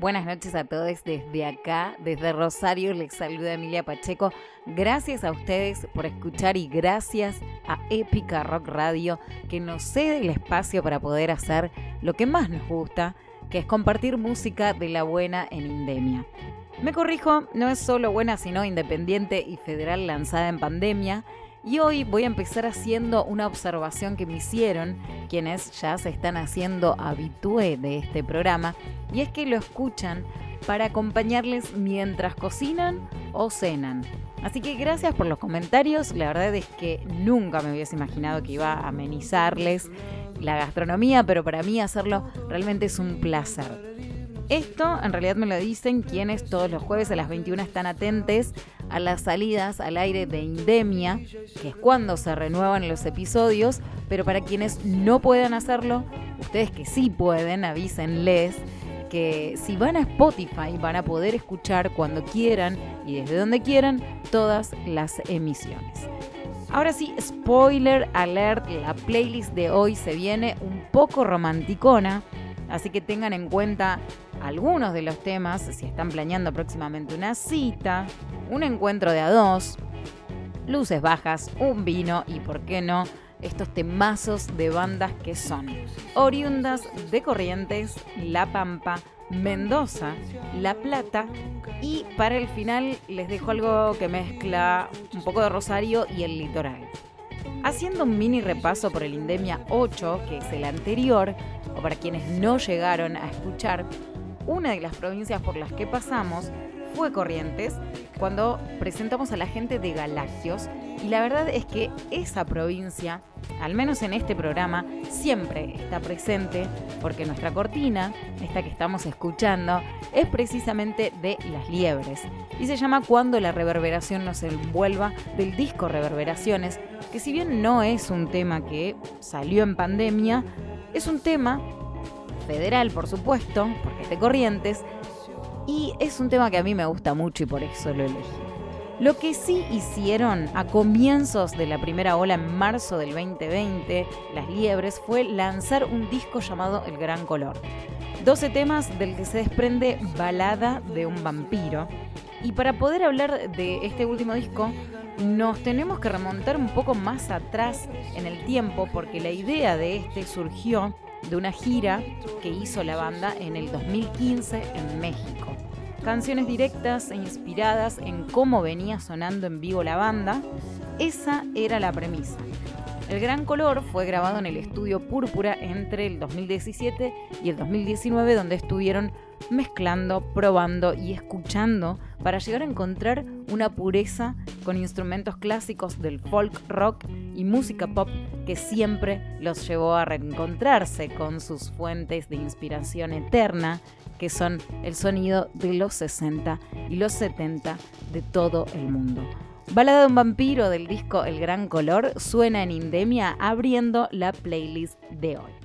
Buenas noches a todos desde acá, desde Rosario, les saluda Emilia Pacheco. Gracias a ustedes por escuchar y gracias a Épica Rock Radio que nos cede el espacio para poder hacer lo que más nos gusta, que es compartir música de la buena en Indemia. Me corrijo, no es solo buena, sino independiente y federal lanzada en pandemia. Y hoy voy a empezar haciendo una observación que me hicieron quienes ya se están haciendo habitué de este programa, y es que lo escuchan para acompañarles mientras cocinan o cenan. Así que gracias por los comentarios, la verdad es que nunca me hubiese imaginado que iba a amenizarles la gastronomía, pero para mí hacerlo realmente es un placer. Esto en realidad me lo dicen quienes todos los jueves a las 21 están atentes a las salidas al aire de Indemia, que es cuando se renuevan los episodios, pero para quienes no puedan hacerlo, ustedes que sí pueden, avísenles que si van a Spotify van a poder escuchar cuando quieran y desde donde quieran todas las emisiones. Ahora sí, spoiler alert, la playlist de hoy se viene un poco romanticona, así que tengan en cuenta algunos de los temas, si están planeando próximamente una cita, un encuentro de a dos, luces bajas, un vino y, por qué no, estos temazos de bandas que son oriundas de Corrientes, La Pampa, Mendoza, La Plata y para el final les dejo algo que mezcla un poco de Rosario y el litoral. Haciendo un mini repaso por el Indemia 8, que es el anterior, o para quienes no llegaron a escuchar, una de las provincias por las que pasamos fue Corrientes, cuando presentamos a la gente de Galácteos. Y la verdad es que esa provincia, al menos en este programa, siempre está presente porque nuestra cortina, esta que estamos escuchando, es precisamente de Las Liebres. Y se llama Cuando la reverberación nos envuelva del disco Reverberaciones, que si bien no es un tema que salió en pandemia, es un tema federal, por supuesto, porque es de Corrientes, y es un tema que a mí me gusta mucho y por eso lo elegí. Lo que sí hicieron a comienzos de la primera ola en marzo del 2020, Las Liebres, fue lanzar un disco llamado El Gran Color. 12 temas del que se desprende Balada de un vampiro. Y para poder hablar de este último disco, nos tenemos que remontar un poco más atrás en el tiempo porque la idea de este surgió de una gira que hizo la banda en el 2015 en México. Canciones directas e inspiradas en cómo venía sonando en vivo la banda, esa era la premisa. El Gran Color fue grabado en el estudio Púrpura entre el 2017 y el 2019 donde estuvieron mezclando, probando y escuchando para llegar a encontrar una pureza con instrumentos clásicos del folk rock y música pop que siempre los llevó a reencontrarse con sus fuentes de inspiración eterna, que son el sonido de los 60 y los 70 de todo el mundo. Balada de un vampiro del disco El Gran Color suena en Indemia abriendo la playlist de hoy.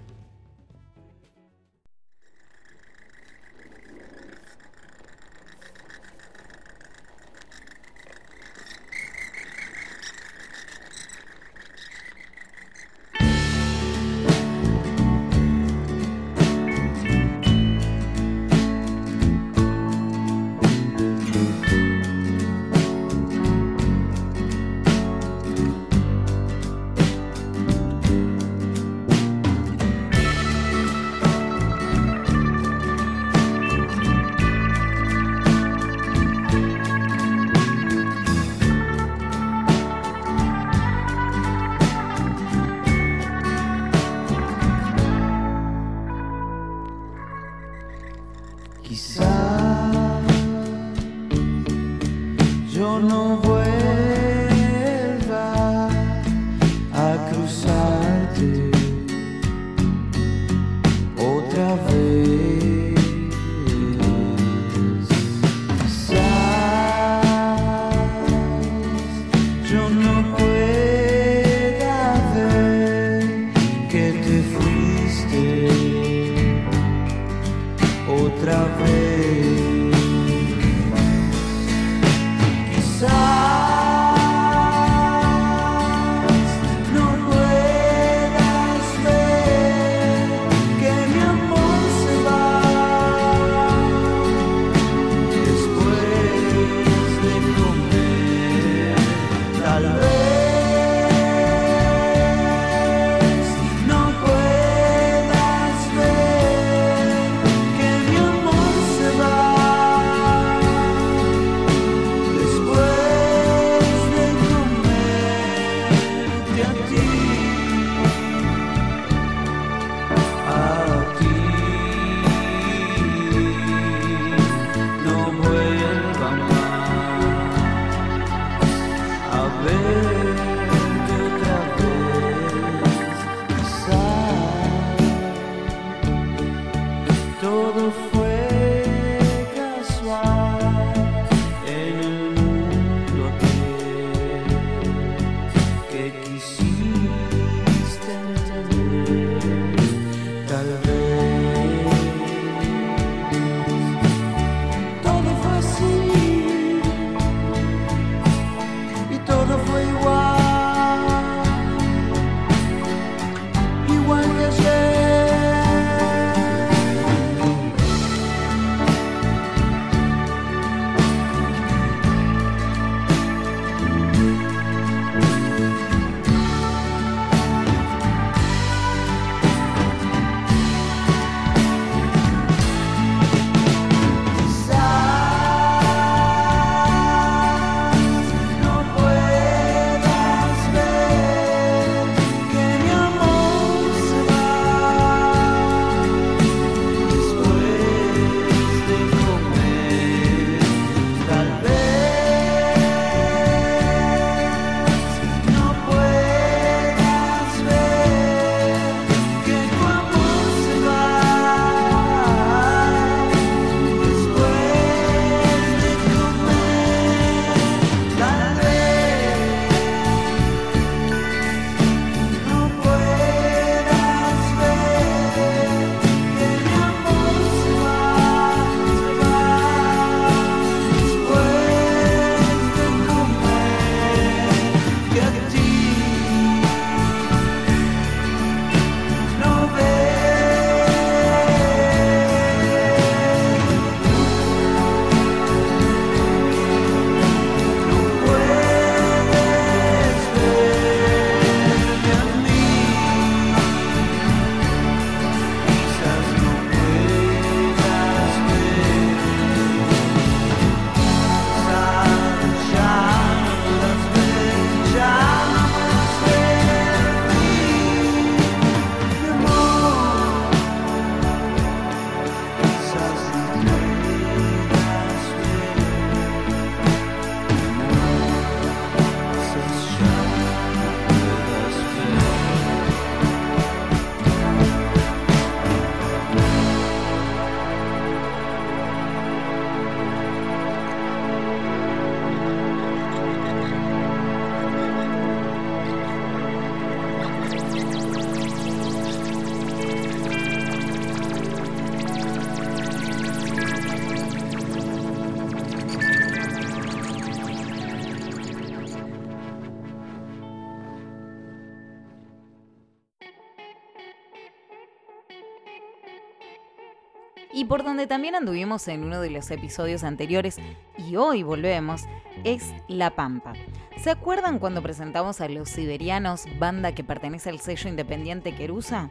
Y por donde también anduvimos en uno de los episodios anteriores y hoy volvemos, es La Pampa. ¿Se acuerdan cuando presentamos a Los Siberianos, banda que pertenece al sello independiente Querusa?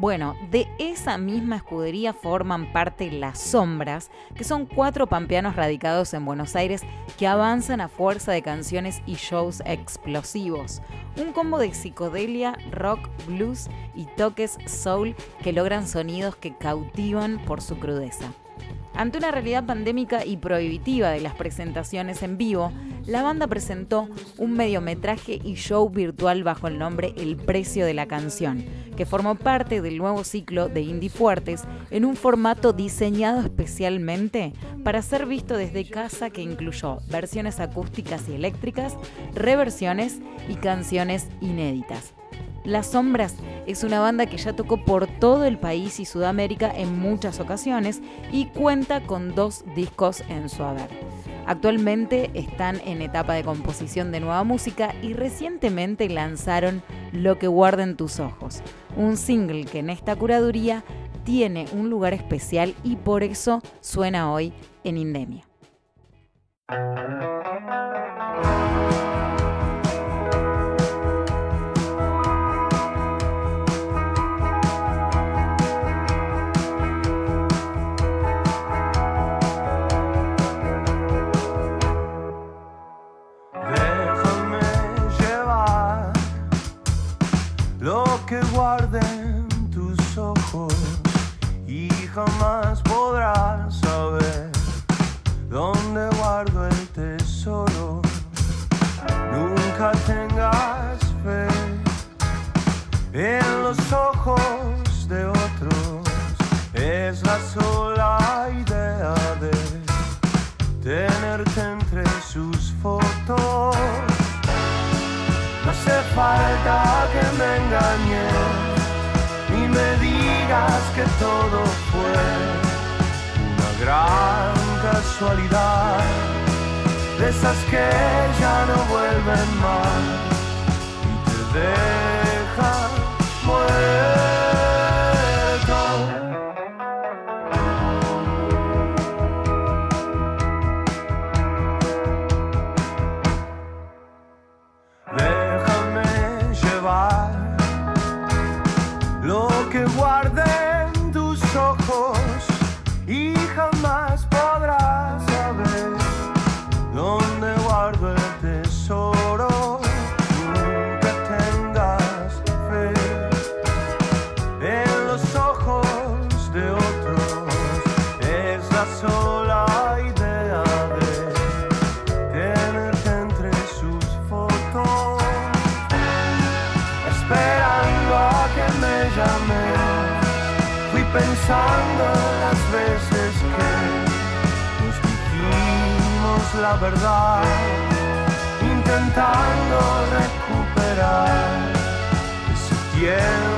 Bueno, de esa misma escudería forman parte Las Sombras, que son cuatro pampeanos radicados en Buenos Aires que avanzan a fuerza de canciones y shows explosivos. Un combo de psicodelia, rock, blues y toques soul que logran sonidos que cautivan por su crudeza. Ante una realidad pandémica y prohibitiva de las presentaciones en vivo, la banda presentó un mediometraje y show virtual bajo el nombre El Precio de la Canción, que formó parte del nuevo ciclo de Indie Fuertes en un formato diseñado especialmente para ser visto desde casa que incluyó versiones acústicas y eléctricas, reversiones y canciones inéditas. Las Sombras es una banda que ya tocó por todo el país y Sudamérica en muchas ocasiones y cuenta con dos discos en su haber. Actualmente están en etapa de composición de nueva música y recientemente lanzaron Lo que guarden tus ojos, un single que en esta curaduría tiene un lugar especial y por eso suena hoy en Indemia. Jamás podrás saber dónde guardo el tesoro. Nunca tengas fe en los ojos falta que me engañes ni me digas que todo fue una gran casualidad, de esas que ya no vuelven más y te dejan muerto. Verdad, intentando recuperar ese tiempo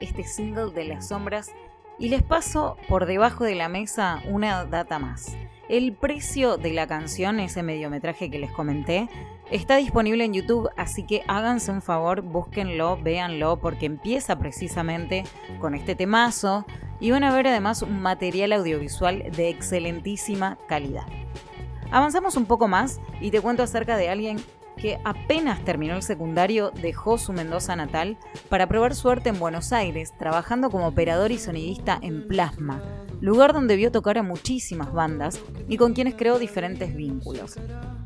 este single de las sombras y les paso por debajo de la mesa una data más. El precio de la canción, ese mediometraje que les comenté, está disponible en YouTube, así que háganse un favor, búsquenlo, véanlo, porque empieza precisamente con este temazo y van a ver además un material audiovisual de excelentísima calidad. Avanzamos un poco más y te cuento acerca de alguien que apenas terminó el secundario dejó su Mendoza natal para probar suerte en Buenos Aires, trabajando como operador y sonidista en Plasma, lugar donde vio tocar a muchísimas bandas y con quienes creó diferentes vínculos.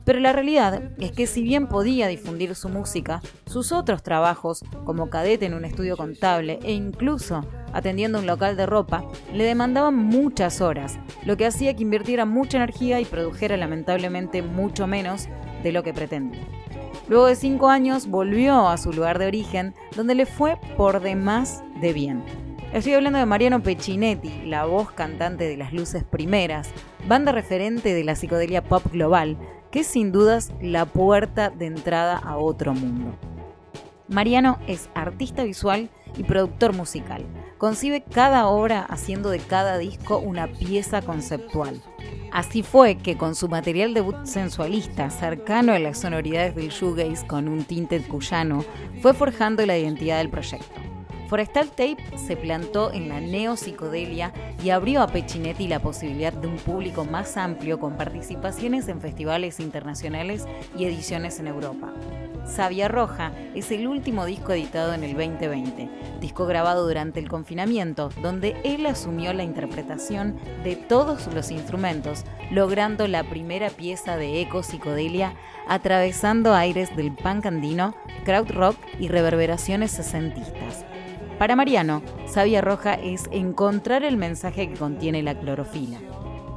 Pero la realidad es que si bien podía difundir su música, sus otros trabajos, como cadete en un estudio contable e incluso atendiendo un local de ropa, le demandaban muchas horas, lo que hacía que invirtiera mucha energía y produjera lamentablemente mucho menos de lo que pretendía. Luego de cinco años volvió a su lugar de origen, donde le fue por demás de bien. Estoy hablando de Mariano Peccinetti, la voz cantante de Las Luces Primeras, banda referente de la psicodelia pop global, que es sin dudas la puerta de entrada a otro mundo. Mariano es artista visual y productor musical. Concibe cada obra haciendo de cada disco una pieza conceptual. Así fue que con su material debut sensualista, cercano a las sonoridades del shoegaze con un tinte cuyano, fue forjando la identidad del proyecto. Forestal Tape se plantó en la neopsicodelia y abrió a Peccinetti la posibilidad de un público más amplio con participaciones en festivales internacionales y ediciones en Europa. Sabia Roja es el último disco editado en el 2020, disco grabado durante el confinamiento, donde él asumió la interpretación de todos los instrumentos, logrando la primera pieza de eco psicodelia atravesando aires del punk andino, crowd rock y reverberaciones sesentistas. Para Mariano, Sabia Roja es encontrar el mensaje que contiene la clorofila.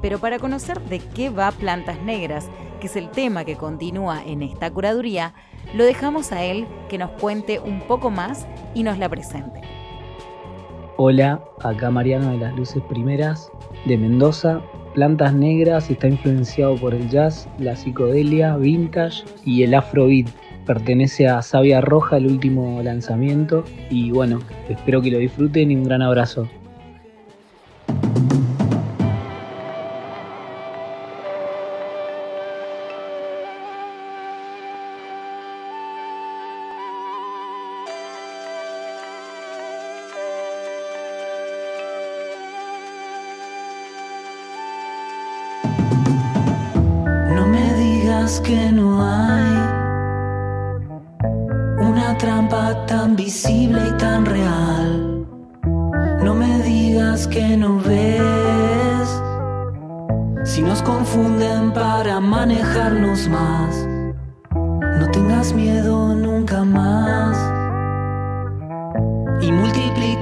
Pero para conocer de qué va Plantas Negras, que es el tema que continúa en esta curaduría, lo dejamos a él que nos cuente un poco más y nos la presente. Hola, acá Mariano de las Luces Primeras de Mendoza. Plantas Negras está influenciado por el jazz, la psicodelia, vintage y el afrobeat. Pertenece a Sabia Roja, el último lanzamiento. Y bueno, espero que lo disfruten y un gran abrazo.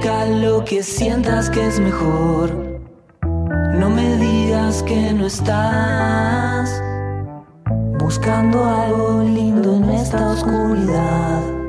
Lo que sientas que es mejor. No me digas que no estás buscando algo lindo en esta oscuridad.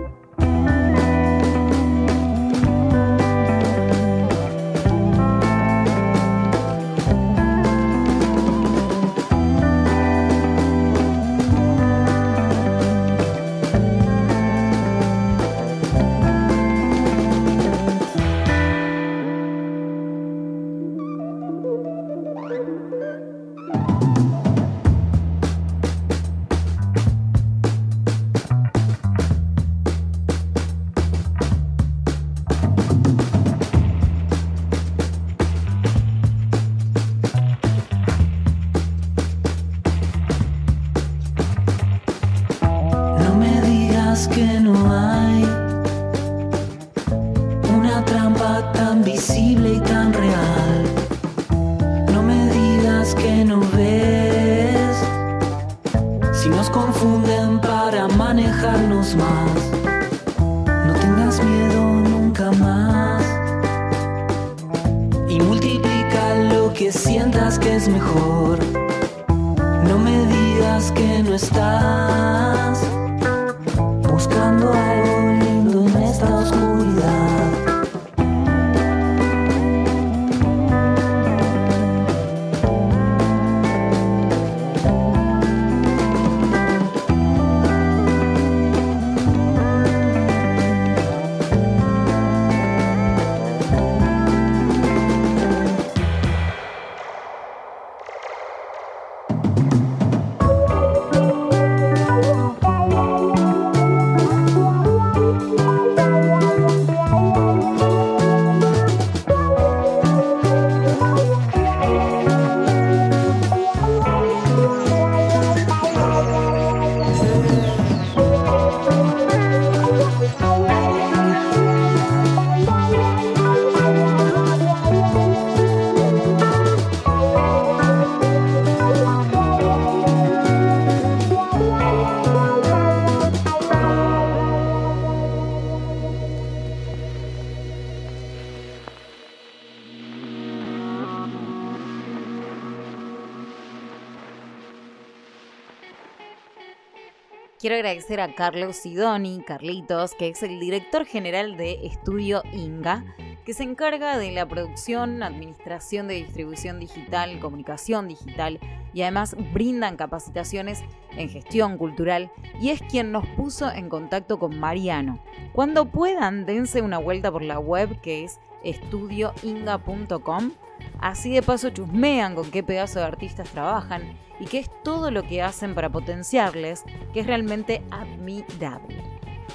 Quiero agradecer a Carlos Sidoni, Carlitos, que es el director general de Estudio Inga, que se encarga de la producción, administración de distribución digital, comunicación digital y además brindan capacitaciones en gestión cultural y es quien nos puso en contacto con Mariano. Cuando puedan, dense una vuelta por la web que es estudioinga.com. Así de paso chusmean con qué pedazo de artistas trabajan y qué es todo lo que hacen para potenciarles, que es realmente admirable.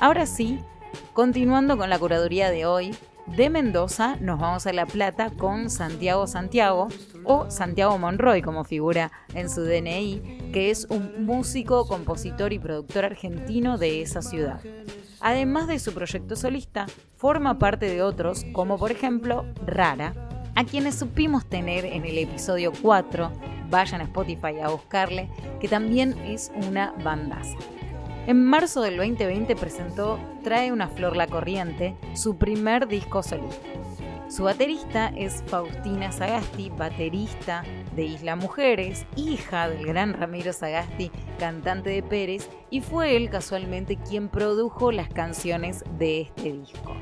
Ahora sí, continuando con la curaduría de hoy, de Mendoza nos vamos a La Plata con Santiago Santiago o Santiago Monroy como figura en su DNI, que es un músico, compositor y productor argentino de esa ciudad. Además de su proyecto solista, forma parte de otros como por ejemplo Rara, a quienes supimos tener en el episodio 4, vayan a Spotify a buscarle, que también es una bandaza. En marzo del 2020 presentó Trae una flor la corriente, su primer disco solista. Su baterista es Faustina Sagasti, baterista de Isla Mujeres, hija del gran Ramiro Sagasti, cantante de Pérez, y fue él casualmente quien produjo las canciones de este disco.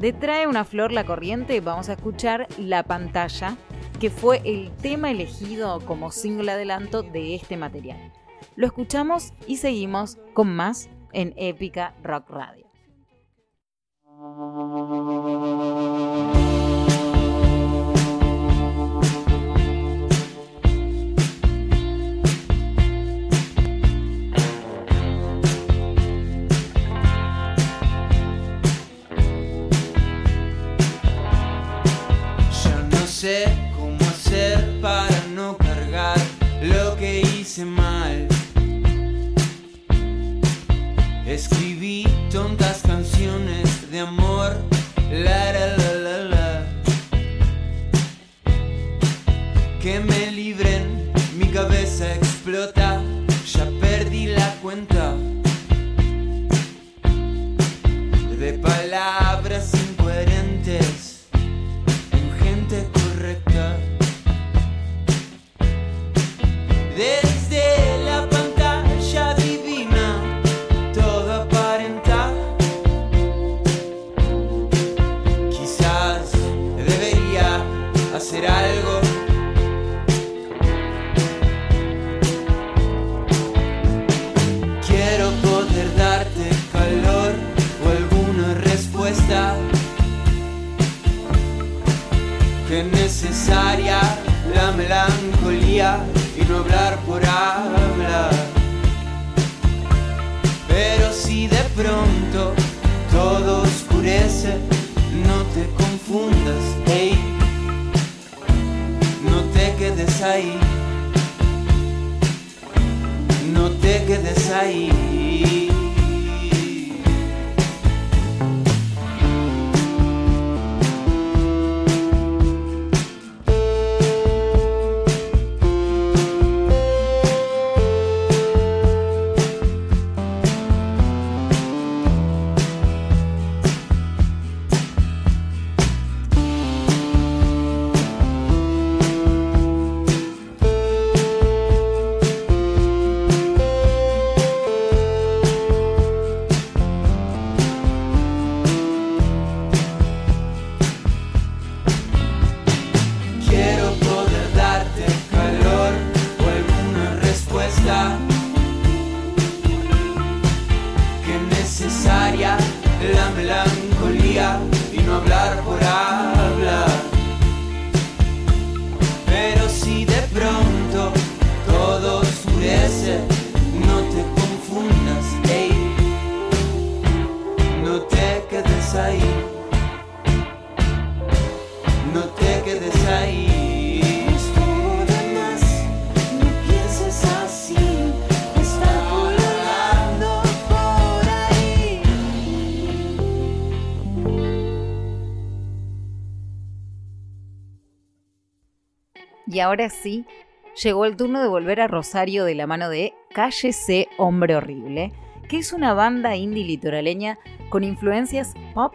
De Trae una flor la corriente vamos a escuchar La pantalla, que fue el tema elegido como single adelanto de este material. Lo escuchamos y seguimos con más en Épica Rock Radio. Y ahora sí, llegó el turno de volver a Rosario de la mano de Cállese Hombre Horrible, que es una banda indie litoraleña con influencias pop,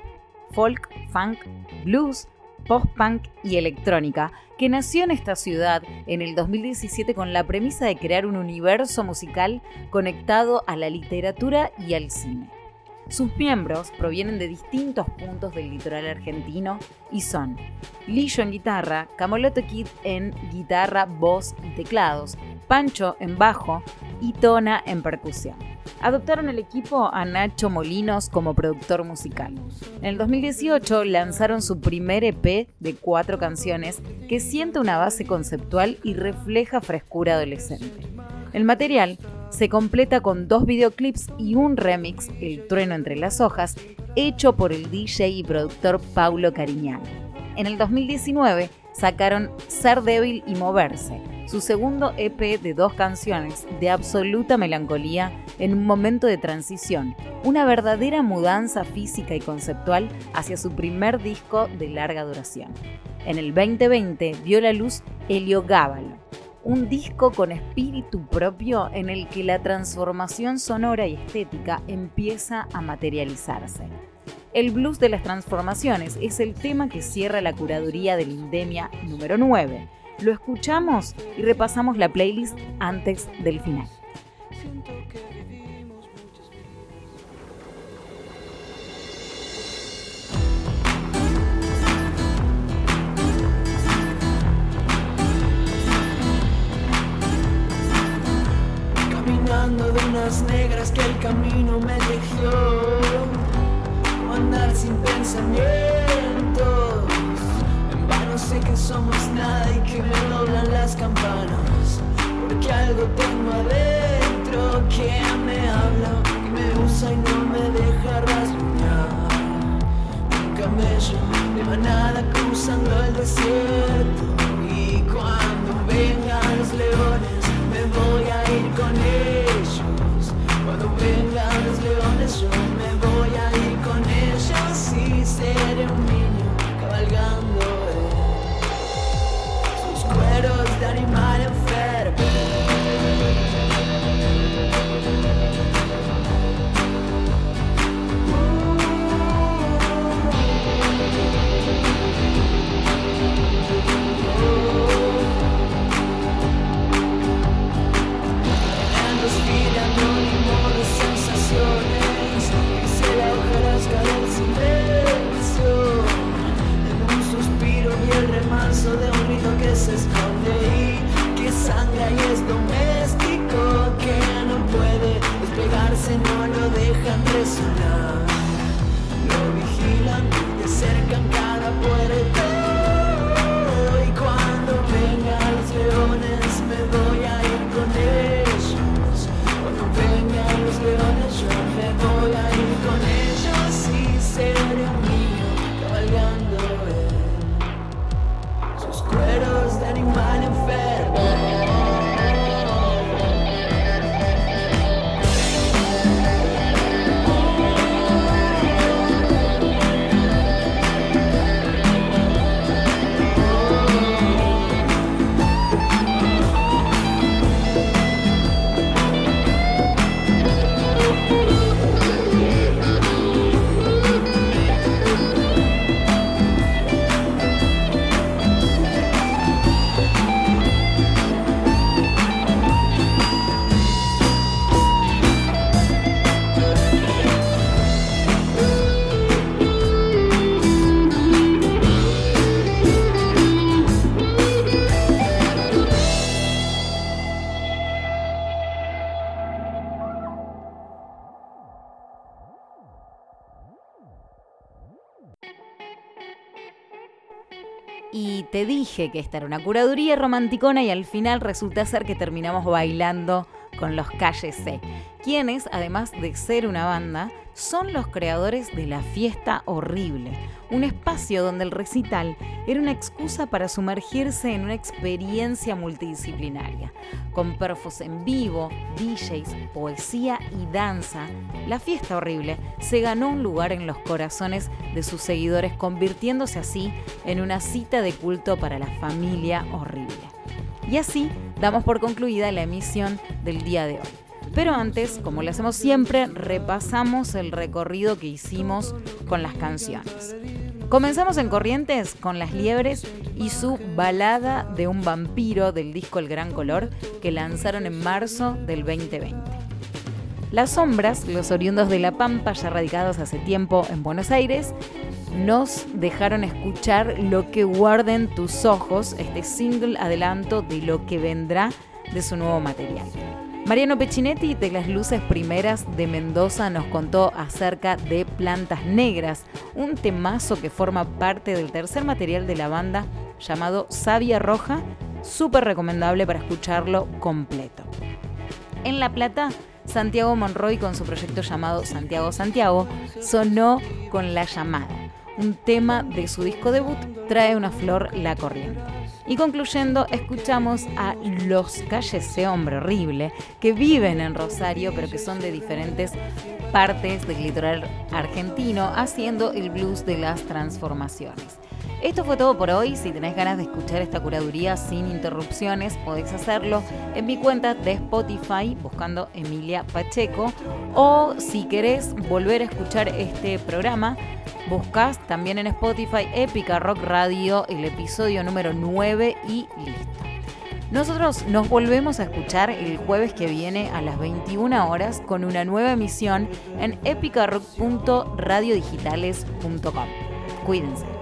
folk, funk, blues, post-punk y electrónica, que nació en esta ciudad en el 2017 con la premisa de crear un universo musical conectado a la literatura y al cine. Sus miembros provienen de distintos puntos del litoral argentino y son Lillo en guitarra, Camolote Kid en guitarra, voz y teclados, Pancho en bajo y Tona en percusión. Adoptaron el equipo a Nacho Molinos como productor musical. En el 2018 lanzaron su primer EP de cuatro canciones que siente una base conceptual y refleja frescura adolescente. El material se completa con dos videoclips y un remix, El trueno entre las hojas, hecho por el DJ y productor Paulo Cariñán. En el 2019 sacaron Ser débil y moverse, su segundo EP de dos canciones de absoluta melancolía en un momento de transición, una verdadera mudanza física y conceptual hacia su primer disco de larga duración. En el 2020 vio la luz Helio Gábalo, un disco con espíritu propio en el que la transformación sonora y estética empieza a materializarse. El blues de las transformaciones es el tema que cierra la curaduría de Lindemia número 9. Lo escuchamos y repasamos la playlist antes del final. De unas negras que el camino me dejó. andar sin pensamientos. En vano sé que somos nada y que me doblan las campanas. Porque algo tengo adentro que me habla, que me usa y no me deja rasguñar. Un camello de manada cruzando el desierto. Con él. Cuando vengan los leones yo me voy a ir con ellos y seré un niño cabalgando sus cueros de animal de un grito que se esconde y que sangra y es doméstico, que no puede despegarse, no lo dejan resonar. Lo vigilan y cercan cada te dije que esta era una curaduría romanticona y al final resulta ser que terminamos bailando con los C, quienes, además de ser una banda, son los creadores de La Fiesta Horrible, un espacio donde el recital era una excusa para sumergirse en una experiencia multidisciplinaria. Con perfos en vivo, DJs, poesía y danza, La Fiesta Horrible se ganó un lugar en los corazones de sus seguidores, convirtiéndose así en una cita de culto para la familia horrible. Y así damos por concluida la emisión del día de hoy. Pero antes, como lo hacemos siempre, repasamos el recorrido que hicimos con las canciones. Comenzamos en Corrientes con Las Liebres y su Balada de un vampiro del disco El Gran Color que lanzaron en marzo del 2020. Las Sombras, los oriundos de La Pampa, ya radicados hace tiempo en Buenos Aires, nos dejaron escuchar Lo que guarden tus ojos, este single adelanto de lo que vendrá de su nuevo material. Mariano Peccinetti de las Luces Primeras de Mendoza nos contó acerca de Plantas Negras, un temazo que forma parte del tercer material de la banda llamado Savia Roja, súper recomendable para escucharlo completo. En La Plata, Santiago Monroy con su proyecto llamado Santiago Santiago sonó con La Llamada, un tema de su disco debut Trae una flor la corriente. Y concluyendo, escuchamos a Los Calles, ese hombre horrible, que viven en Rosario, pero que son de diferentes partes del litoral argentino, haciendo el blues de las transformaciones. Esto fue todo por hoy. Si tenés ganas de escuchar esta curaduría sin interrupciones, podés hacerlo en mi cuenta de Spotify buscando Emilia Pacheco. O si querés volver a escuchar este programa, buscas también en Spotify Épica Rock Radio el episodio número 9 y listo. Nosotros nos volvemos a escuchar el jueves que viene a las 21 horas con una nueva emisión en epicarock.radiodigitales.com. Cuídense.